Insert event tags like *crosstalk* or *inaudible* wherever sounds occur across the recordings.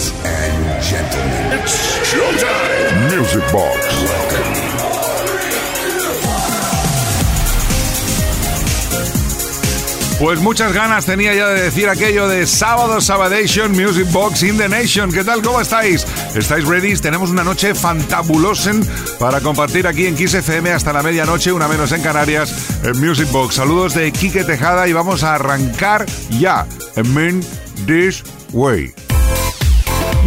Ladies and gentlemen, it's. Music Box. Pues muchas ganas tenía ya de decir aquello de sábado Sabadation Music Box in the Nation. ¿Qué tal? ¿Cómo estáis? ¿Estáis ready? Tenemos una noche fantabulosa para compartir aquí en Kiss hasta la medianoche, una menos en Canarias, en Music Box. Saludos de Quique Tejada y vamos a arrancar ya. En Main This Way.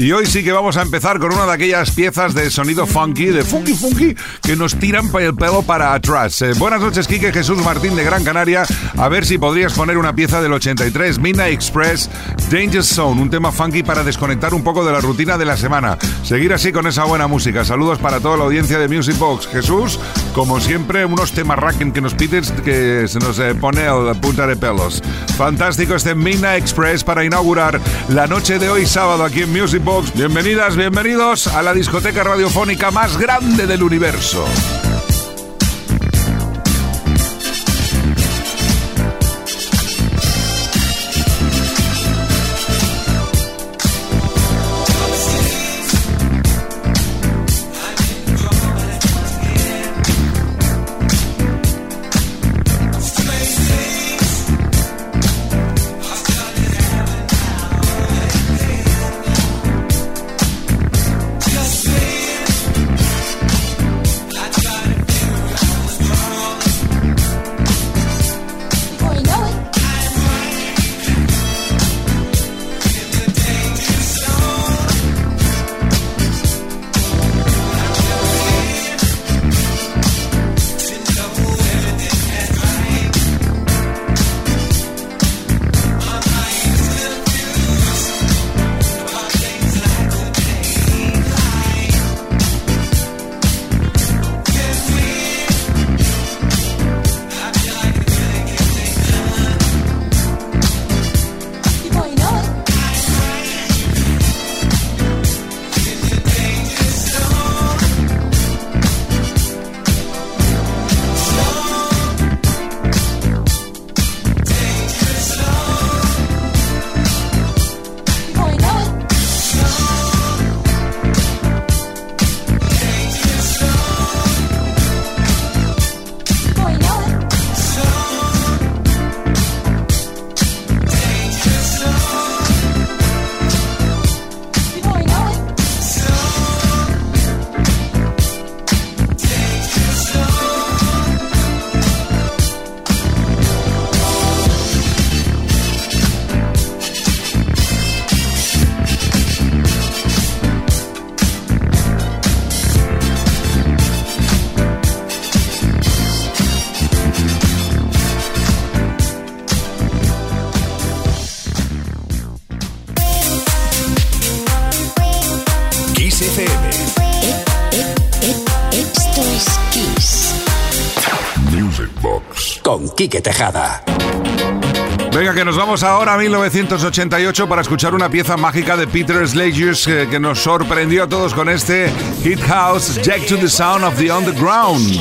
Y hoy sí que vamos a empezar con una de aquellas piezas de sonido funky, de funky funky, que nos tiran el pelo para atrás. Eh, buenas noches, Quique Jesús Martín de Gran Canaria. A ver si podrías poner una pieza del 83, Midnight Express, Danger Zone, un tema funky para desconectar un poco de la rutina de la semana. Seguir así con esa buena música. Saludos para toda la audiencia de Music Box. Jesús, como siempre, unos temas racking que nos pides que se nos eh, pone a la punta de pelos. Fantástico este Midnight Express para inaugurar la noche de hoy sábado aquí en Music Bienvenidas, bienvenidos a la discoteca radiofónica más grande del universo. Quique Tejada. Venga, que nos vamos ahora a 1988 para escuchar una pieza mágica de Peter Slagers que, que, nos sorprendió a todos con este Hit House Jack to the Sound of the Underground.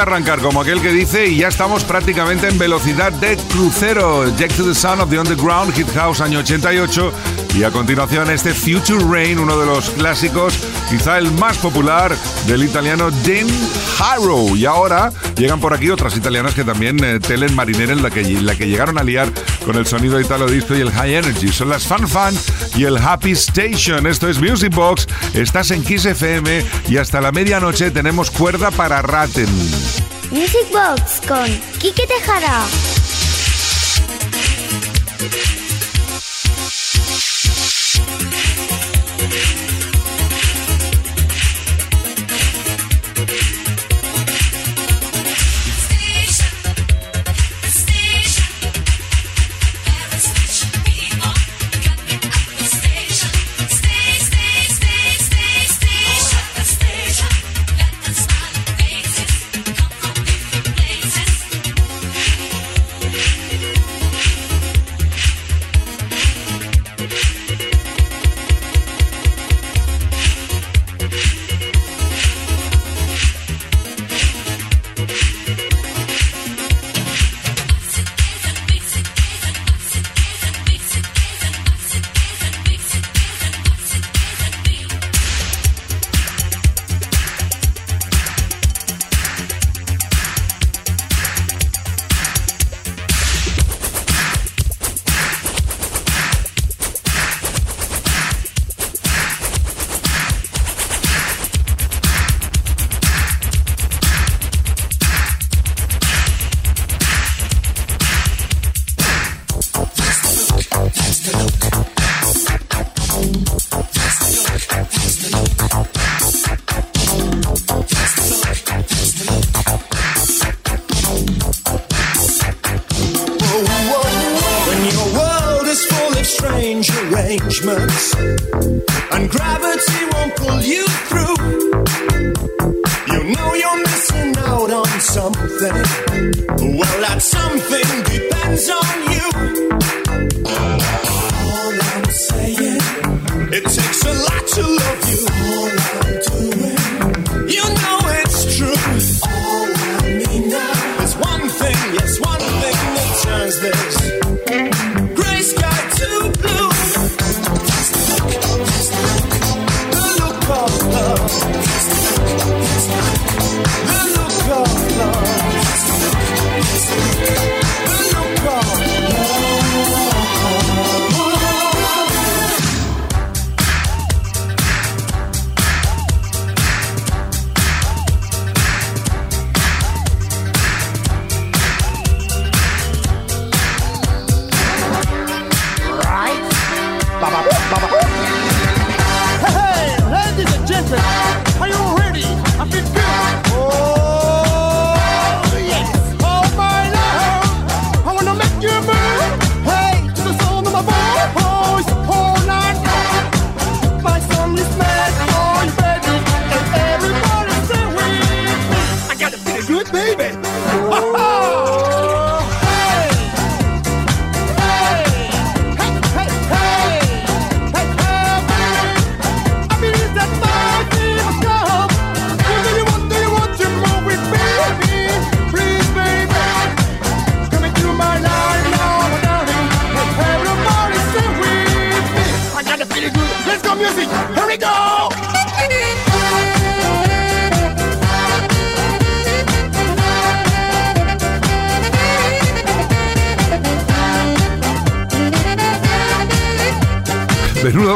Arrancar como aquel que dice y ya estamos prácticamente en velocidad de crucero. Jack to the Sound of the Underground, Hit House año 88 y a continuación este Future Rain, uno de los clásicos, quizá el más popular del italiano Dan Harrow. Y ahora llegan por aquí otras italianas que también eh, telen marinera en la que, la que llegaron a liar con el sonido italo disco y el high energy. Son las Fan Fan y el Happy Station. Esto es Music Box, estás en Kiss FM y hasta la medianoche tenemos cuerda para Ratten. Music Box con Kike Tejada. arrangements, and gravity won't pull you through. You know you're missing out on something. Well, that something depends on you. All I'm saying, it takes a lot to love.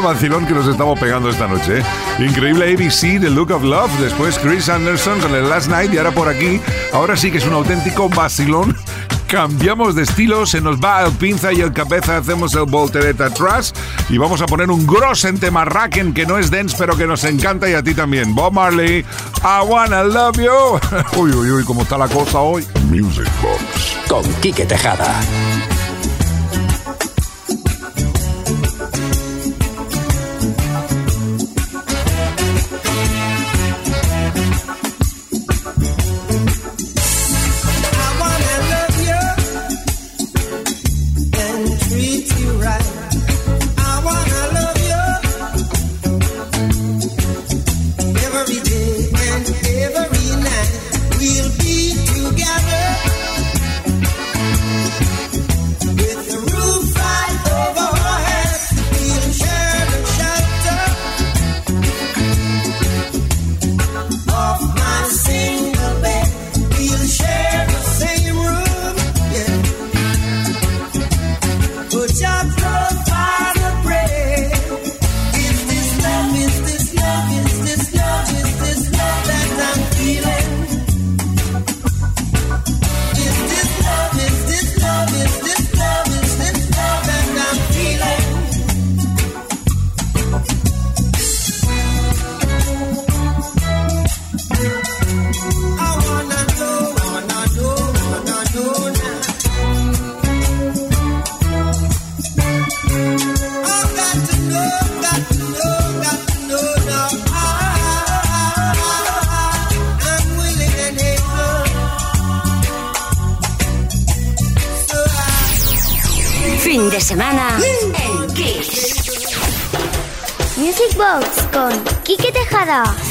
Vacilón que nos estamos pegando esta noche. ¿eh? Increíble ABC, The Look of Love, después Chris Anderson con el Last Night y ahora por aquí, ahora sí que es un auténtico vacilón. Cambiamos de estilo, se nos va el pinza y el cabeza, hacemos el voltereta atrás y vamos a poner un gros en tema Racken que no es dance pero que nos encanta y a ti también. Bob Marley, I wanna love you. *laughs* uy, uy, uy, cómo está la cosa hoy. Music Box. Con Quique Tejada.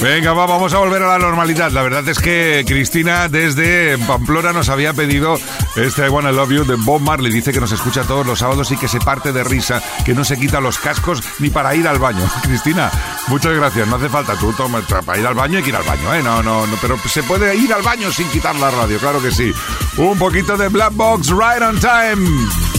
Venga, va, vamos a volver a la normalidad. La verdad es que Cristina desde Pamplona nos había pedido este I Wanna Love You de Bob Marley. Dice que nos escucha todos los sábados y que se parte de risa, que no se quita los cascos ni para ir al baño. *laughs* Cristina, muchas gracias. No hace falta tú toma, para ir al baño hay que ir al baño, ¿eh? No, no, no, pero se puede ir al baño sin quitar la radio, claro que sí. Un poquito de Black Box Right on Time.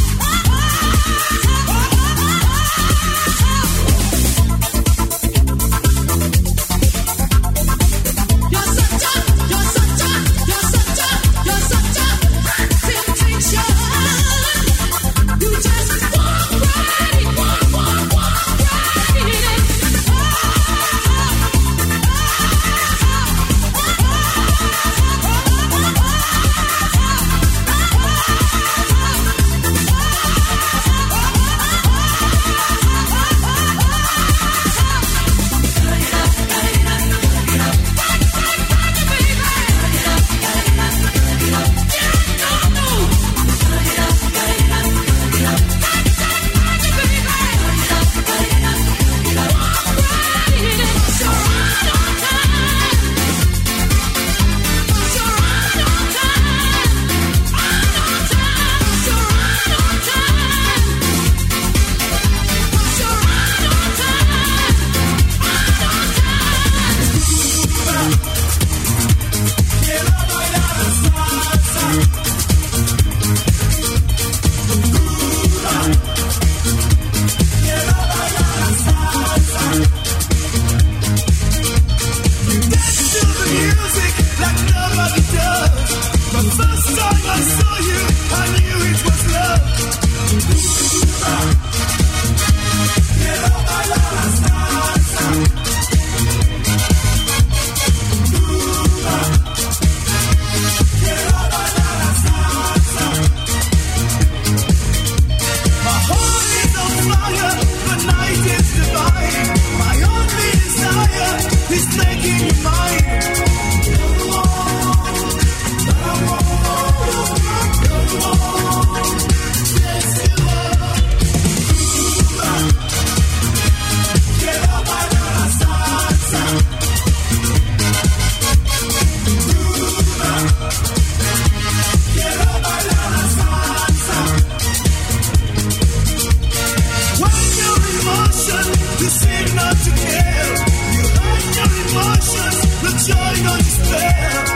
understand.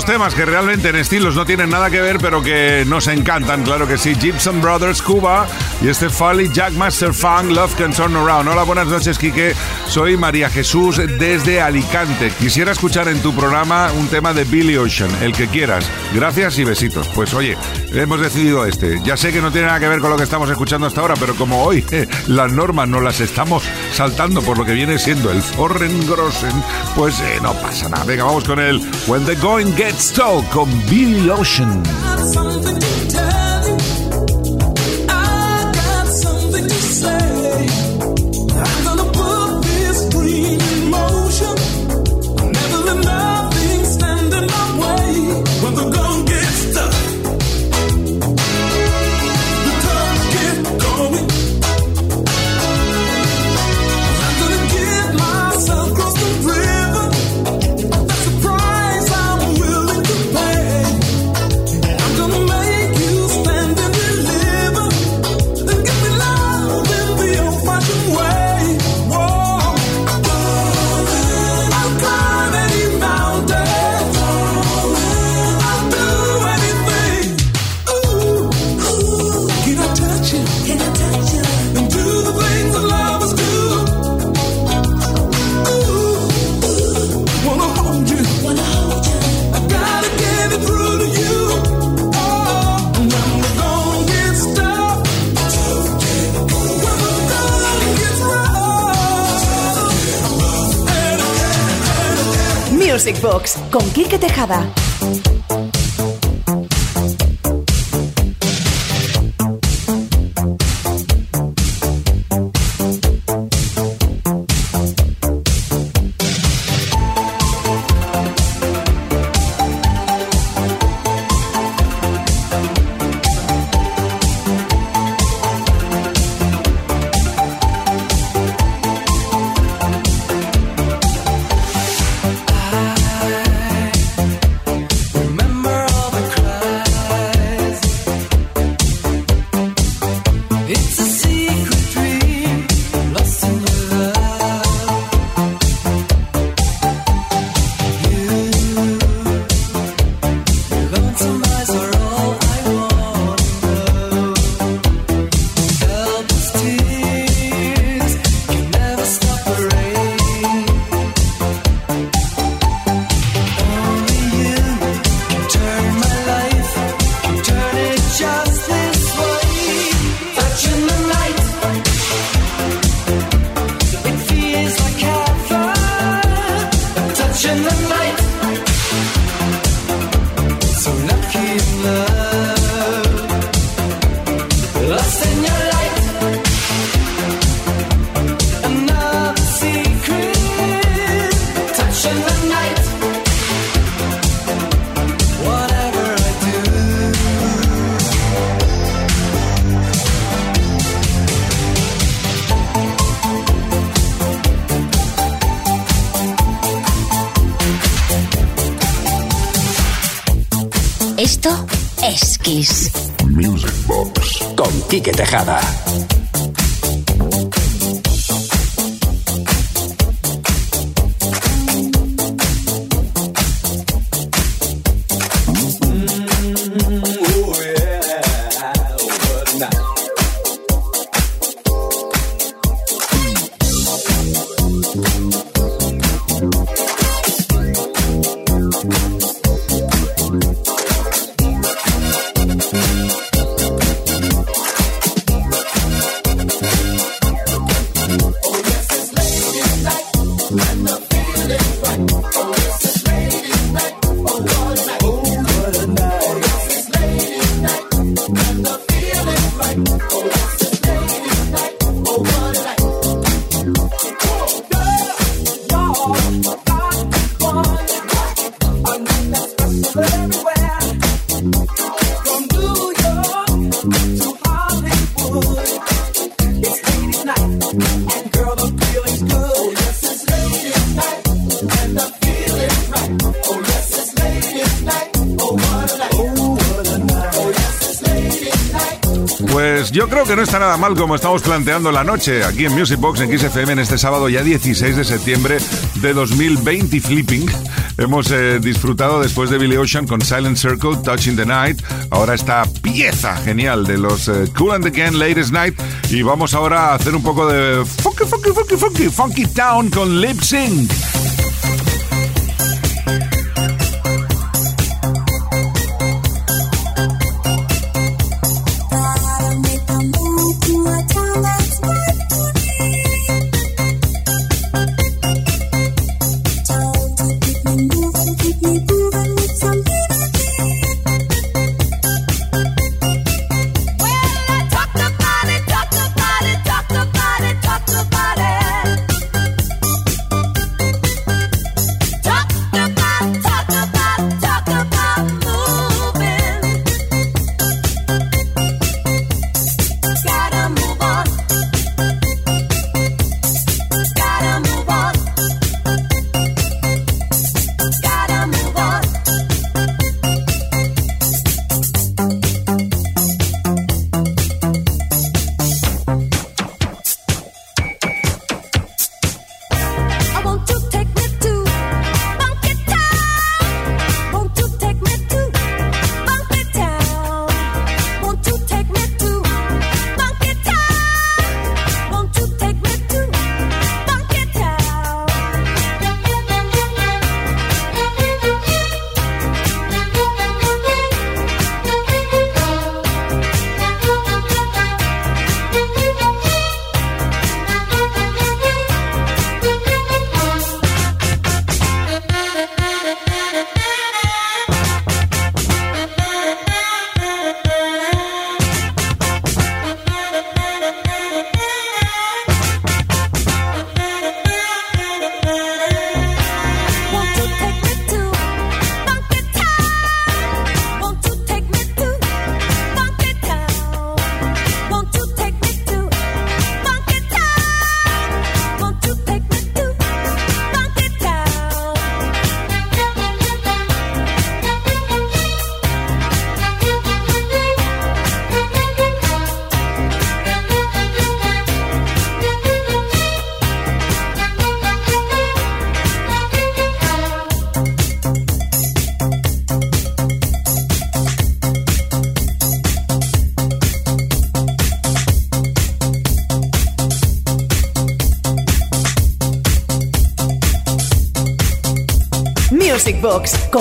Dos temas que realmente en estilos no tienen nada que ver, pero que nos encantan, claro que sí. Gibson Brothers Cuba y este Folly Jackmaster Funk Love Can Turn Around. Hola, buenas noches, Quique. Soy María Jesús desde Alicante. Quisiera escuchar en tu programa un tema de Billy Ocean, el que quieras. Gracias y besitos. Pues oye, hemos decidido este. Ya sé que no tiene nada que ver con lo que estamos escuchando hasta ahora, pero como hoy *laughs* las normas no las estamos saltando por lo que viene siendo el Forren Grossen, pues eh, no pasa nada. Venga, vamos con el When the Going Gets Tough con Billy Ocean. Tejada. Bye. Que no está nada mal como estamos planteando la noche aquí en Music Box en XFM en este sábado ya 16 de septiembre de 2020 Flipping. Hemos eh, disfrutado después de Billy Ocean con Silent Circle, Touching the Night. Ahora esta pieza genial de los eh, Cool and the Gang, Latest Night. Y vamos ahora a hacer un poco de funky, funky, funky, funky, funky town con Lip Sync.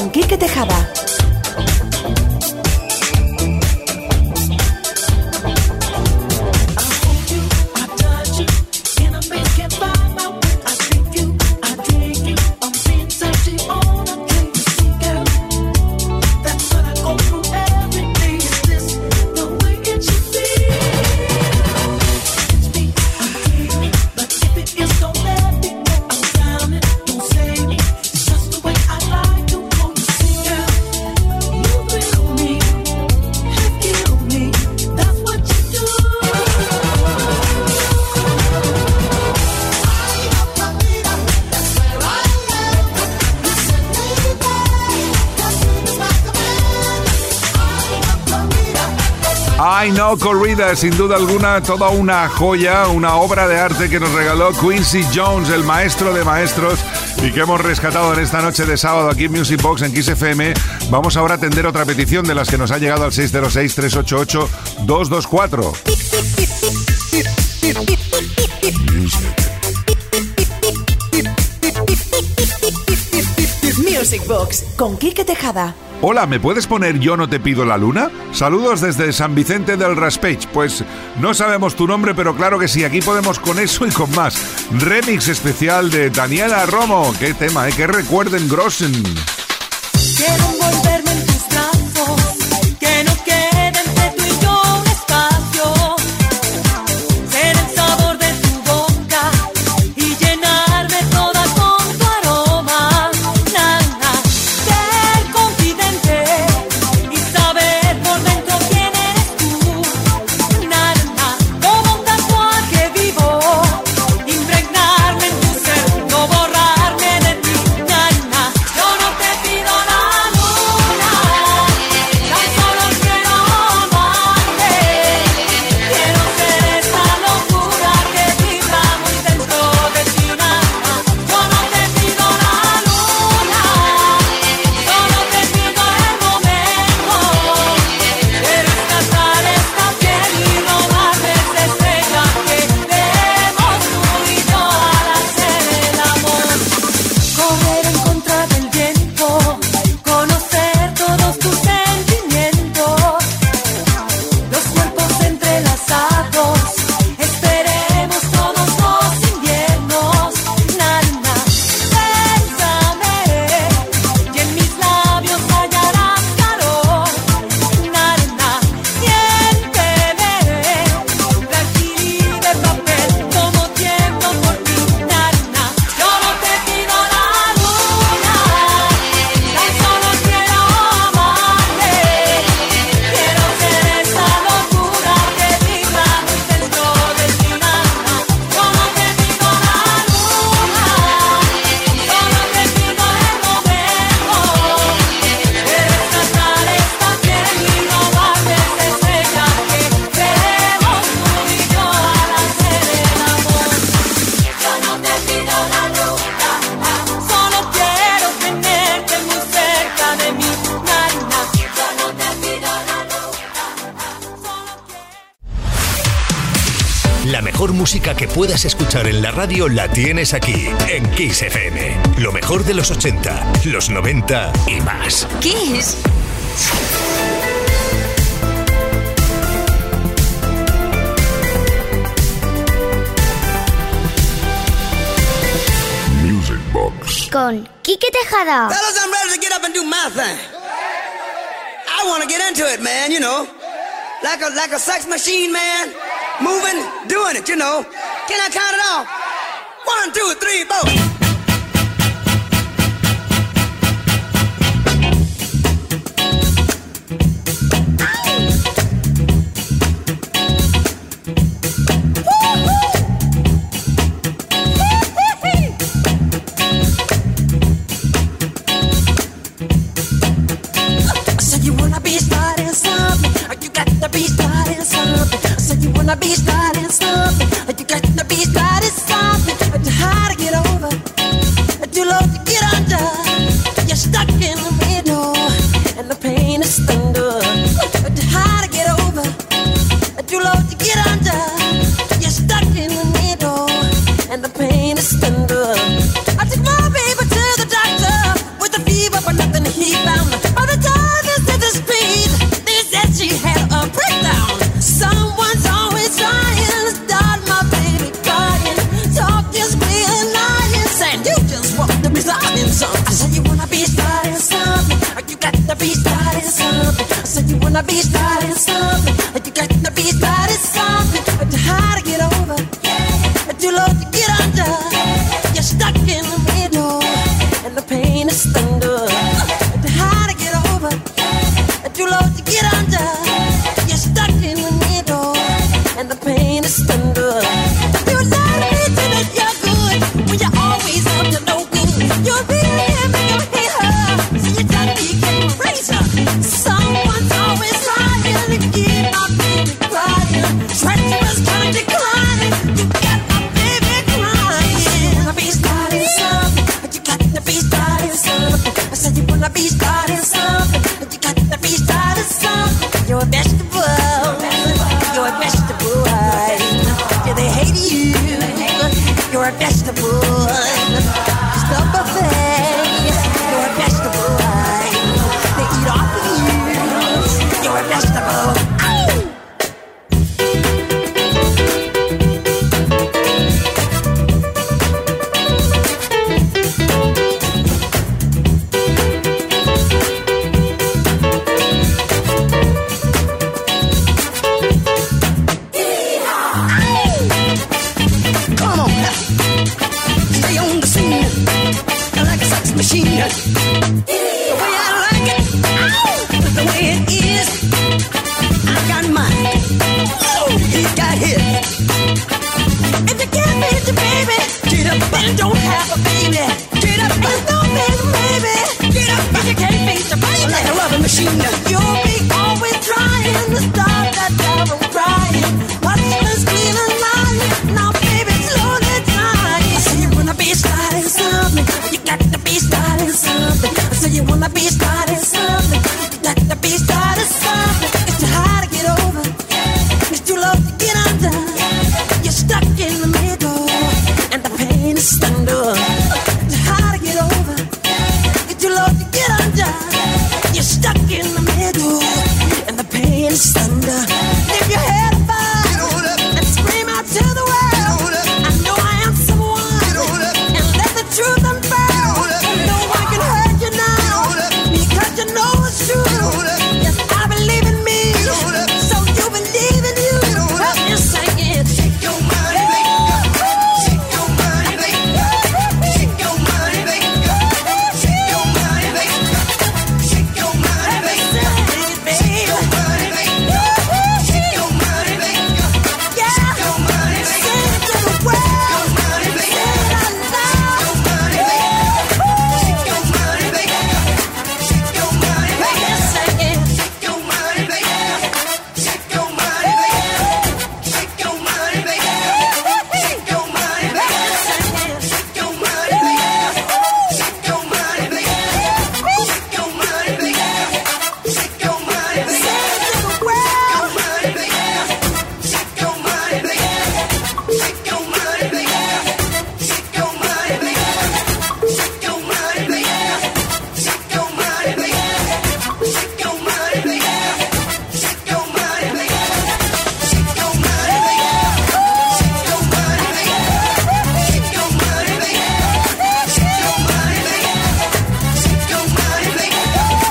Con Quique Tejada. Sin duda alguna, toda una joya, una obra de arte que nos regaló Quincy Jones, el maestro de maestros, y que hemos rescatado en esta noche de sábado aquí en Music Box en Kiss FM. Vamos ahora a atender otra petición de las que nos ha llegado al 606-388-224. Music Box con Quique Tejada. Hola, ¿me puedes poner Yo no te pido la luna? Saludos desde San Vicente del Raspage. Pues no sabemos tu nombre, pero claro que sí, aquí podemos con eso y con más. Remix especial de Daniela Romo. Qué tema, ¿eh? Que recuerden Grossen. La mejor música que puedas escuchar en la radio la tienes aquí, en Kiss FM. Lo mejor de los 80, los 90 y más. Kiss. Music Box. Con Quique Tejada. Fellas, I'm ready to get up and do my thing. I want to get into it, man, you know. Like a, like a sex machine, man. moving, doing it, you know. Can I count it off? One, two, three, four.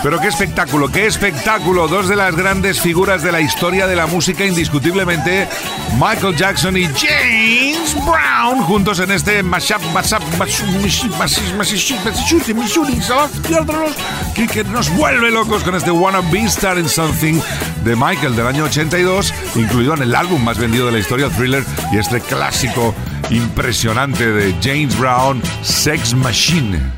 Pero qué espectáculo, qué espectáculo. Dos de las grandes figuras de la historia de la música, indiscutiblemente, Michael Jackson y James Brown, juntos en este mashup, mashup, que nos vuelve locos con este Wanna Be Star in Something de Michael del año 82, incluido en el álbum más vendido de la historia, Thriller, y este clásico impresionante de James Brown, Sex Machine.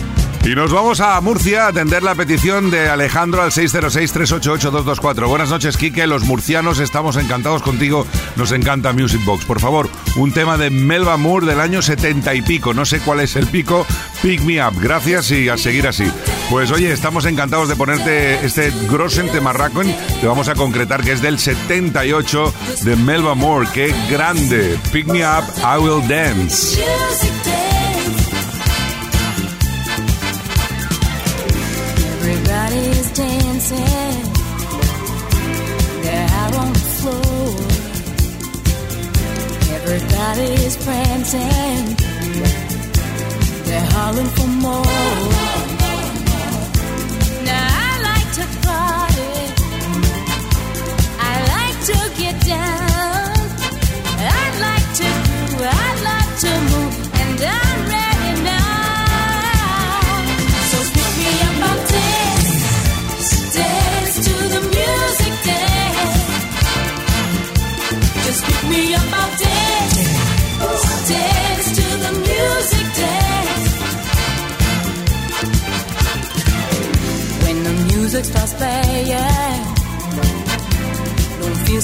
Y nos vamos a Murcia a atender la petición de Alejandro al 606-388-224. Buenas noches, Quique. Los murcianos estamos encantados contigo. Nos encanta Music Box. Por favor, un tema de Melba Moore del año 70 y pico. No sé cuál es el pico. Pick me up. Gracias y a seguir así. Pues oye, estamos encantados de ponerte este Grossen Temarracon. Te vamos a concretar que es del 78 de Melba Moore. ¡Qué grande! Pick me up, I will dance. Everybody's dancing. They're out on the floor. Everybody's prancing. They're hollering for more. Now I like to party. I like to get down. I like to groove. I like to move.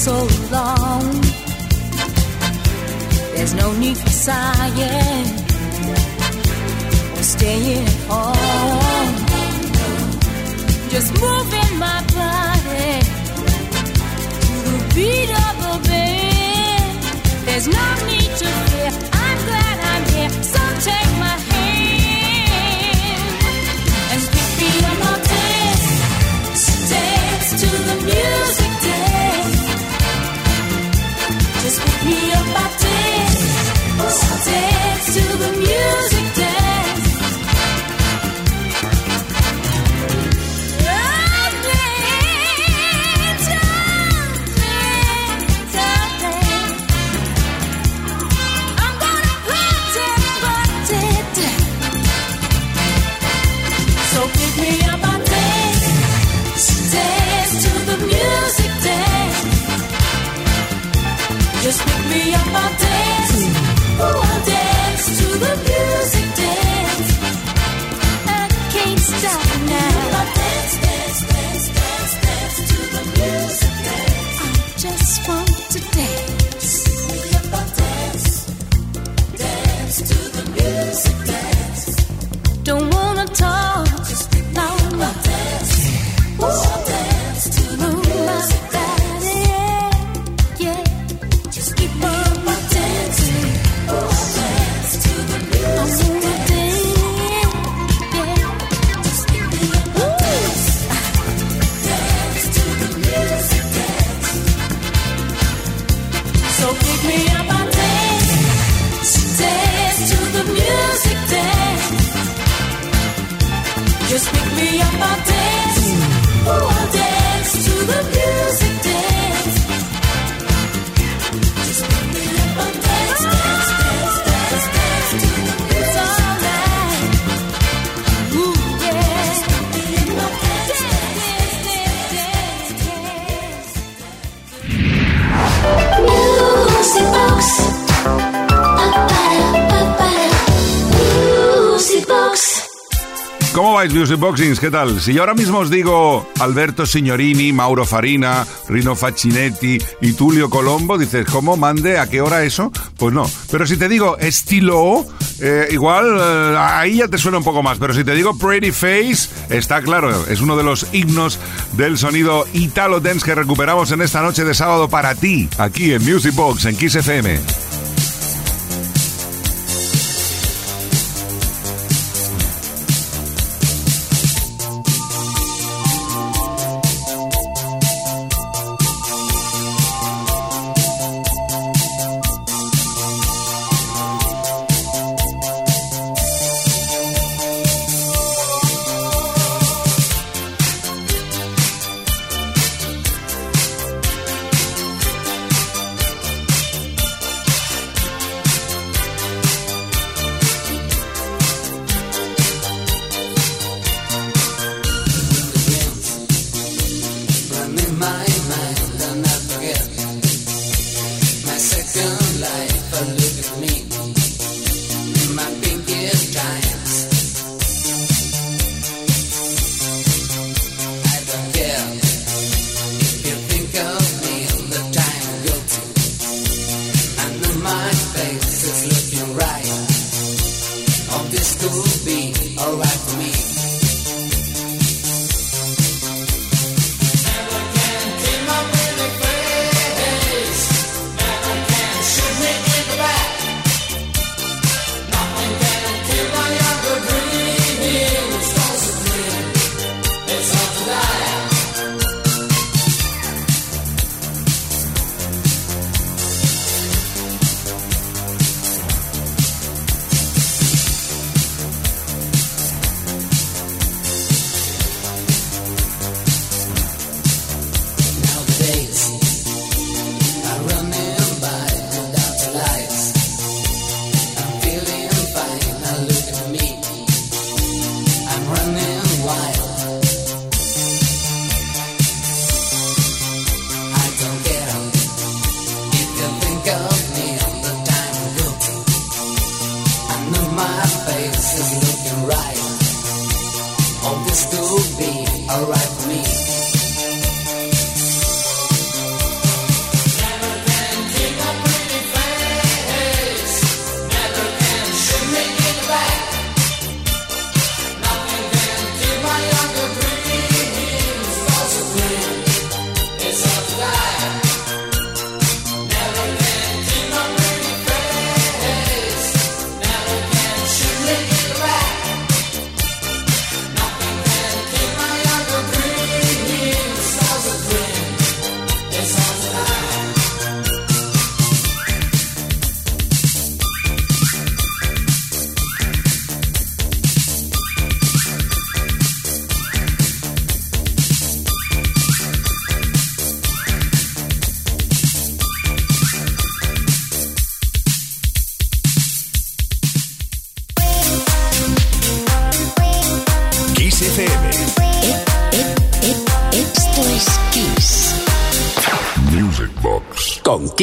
So alone. There's no need for sighing or staying home. Just moving my body to the beat of the band. There's no need to fear. I'm glad I'm here. So take my hand Just ¿Cómo vais, Music Boxings? ¿Qué tal? Si yo ahora mismo os digo Alberto Signorini, Mauro Farina, Rino Faccinetti y Tulio Colombo, dices, ¿cómo mande? ¿A qué hora eso? Pues no. Pero si te digo estilo, eh, igual eh, ahí ya te suena un poco más. Pero si te digo Pretty Face, está claro, es uno de los himnos del sonido Italo Dance que recuperamos en esta noche de sábado para ti, aquí en Music Box, en Kiss FM. Oh, this could be alright for me.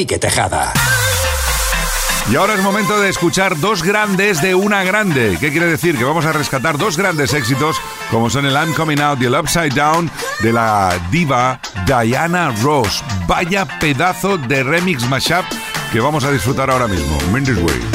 Tejada. Y ahora es momento de escuchar dos grandes de una grande. ¿Qué quiere decir? Que vamos a rescatar dos grandes éxitos como son el I'm Coming Out y el Upside Down de la diva Diana Ross. Vaya pedazo de remix mashup que vamos a disfrutar ahora mismo. Mindy's Way.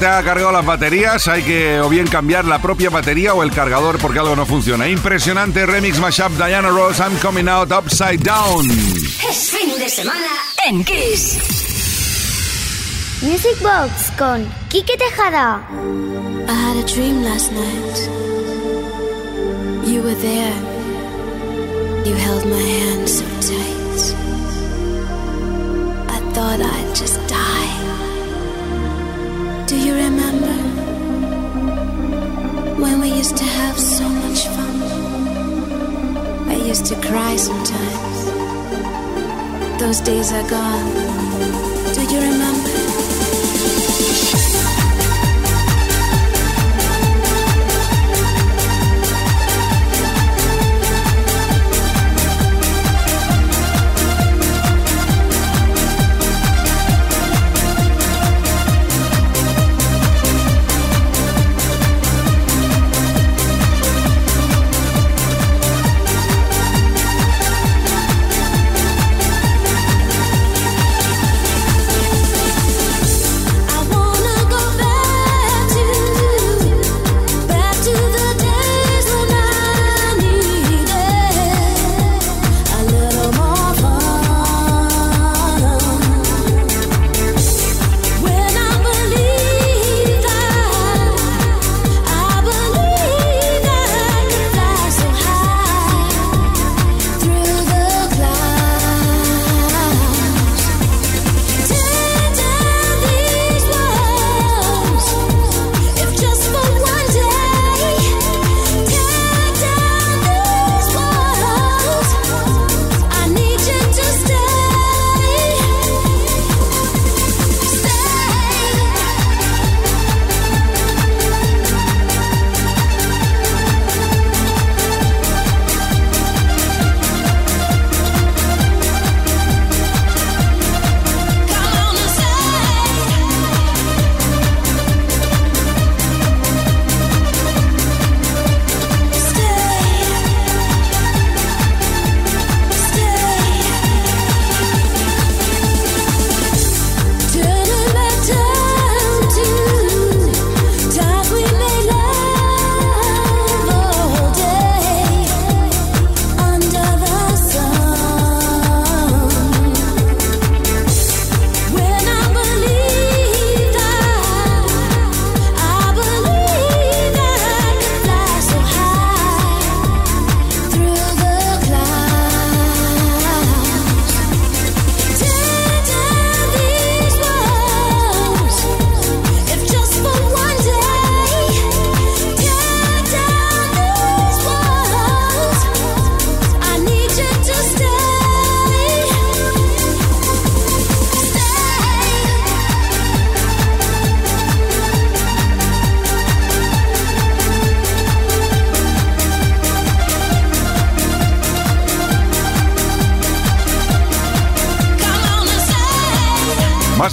te ha cargado las baterías, hay que o bien cambiar la propia batería o el cargador porque algo no funciona. Impresionante remix mashup Diana Ross, I'm coming out upside down. Es fin de semana en Kiss. Music Box con Kike Tejada. I had a dream last night. You were there. You held my hand so tight. I thought I'd just When we used to have so much fun, I used to cry sometimes. Those days are gone. Do you remember?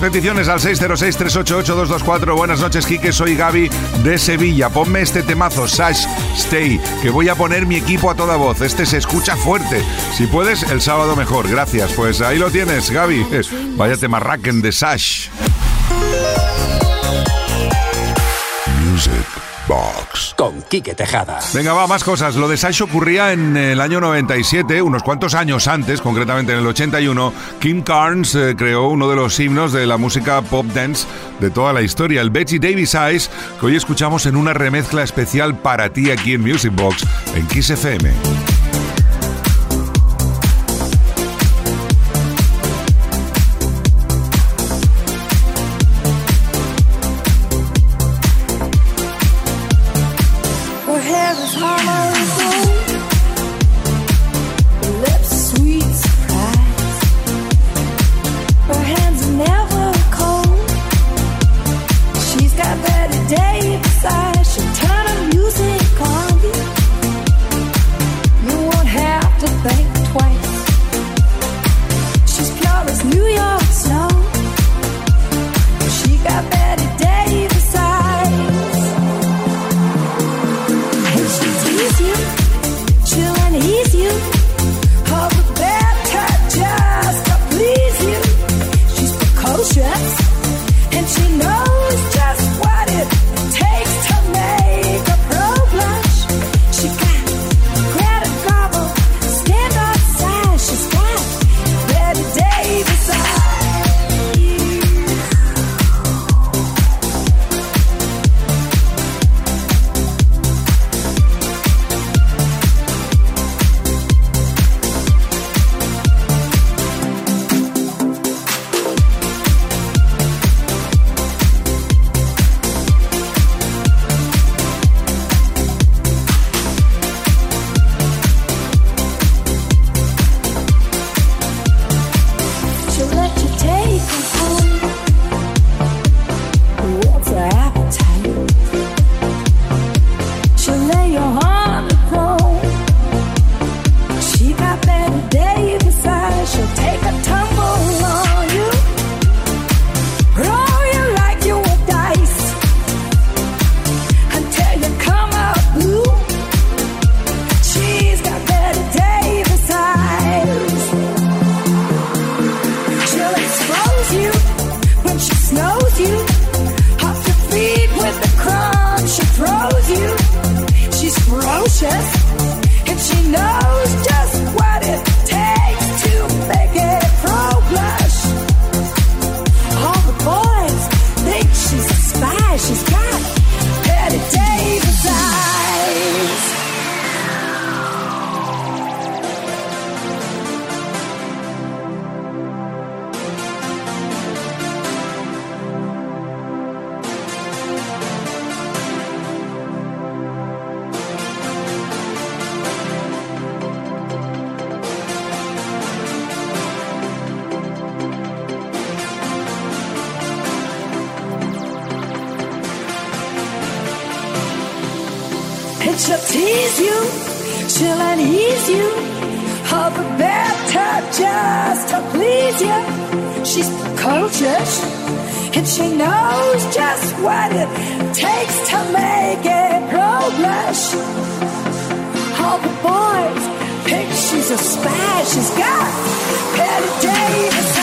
Peticiones al 606-388-224. Buenas noches, Quique. Soy Gaby de Sevilla. Ponme este temazo, Sash Stay, que voy a poner mi equipo a toda voz. Este se escucha fuerte. Si puedes, el sábado mejor. Gracias. Pues ahí lo tienes, Gaby. *laughs* Vaya temarraquen de Sash. Music Box. Con Quique Tejada. Venga, va, más cosas. Lo de Sash ocurría en el año 97, unos cuantos años antes, concretamente en el 81. Kim Carnes eh, creó uno de los himnos de la música pop dance de toda la historia, el Betty Davis Eyes, que hoy escuchamos en una remezcla especial para ti aquí en Music Box, en Kiss FM. And she knows what it takes to make it grow blush. All the boys think she's a spy, she's got Betty Davis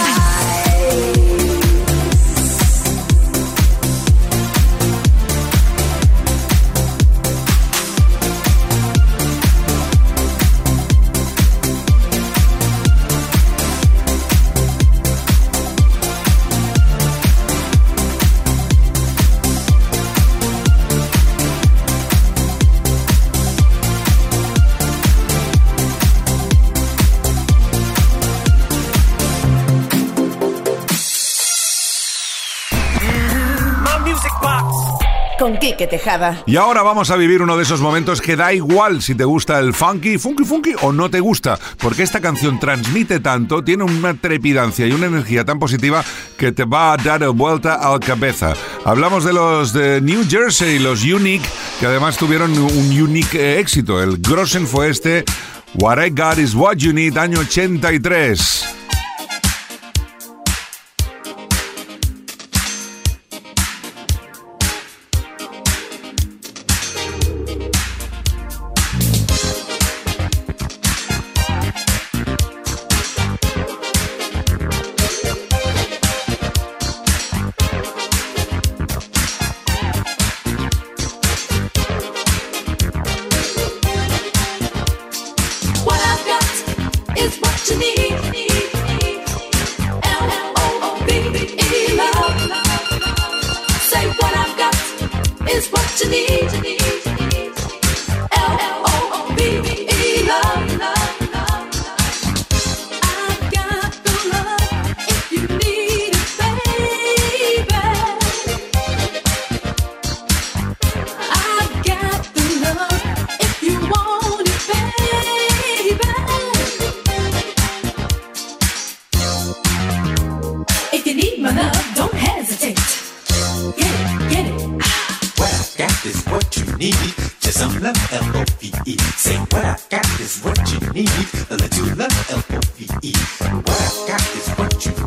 Y ahora vamos a vivir uno de esos momentos que da igual si te gusta el funky, funky, funky o no te gusta, porque esta canción transmite tanto, tiene una trepidancia y una energía tan positiva que te va a dar vuelta al cabeza. Hablamos de los de New Jersey, los Unique, que además tuvieron un unique éxito. El Grossen fue este, What I Got Is What You Need, año 83.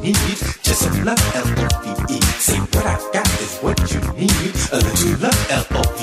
need. Just some love, L-O-V-E. See, what I got is what you need. A little love, L-O-V-E.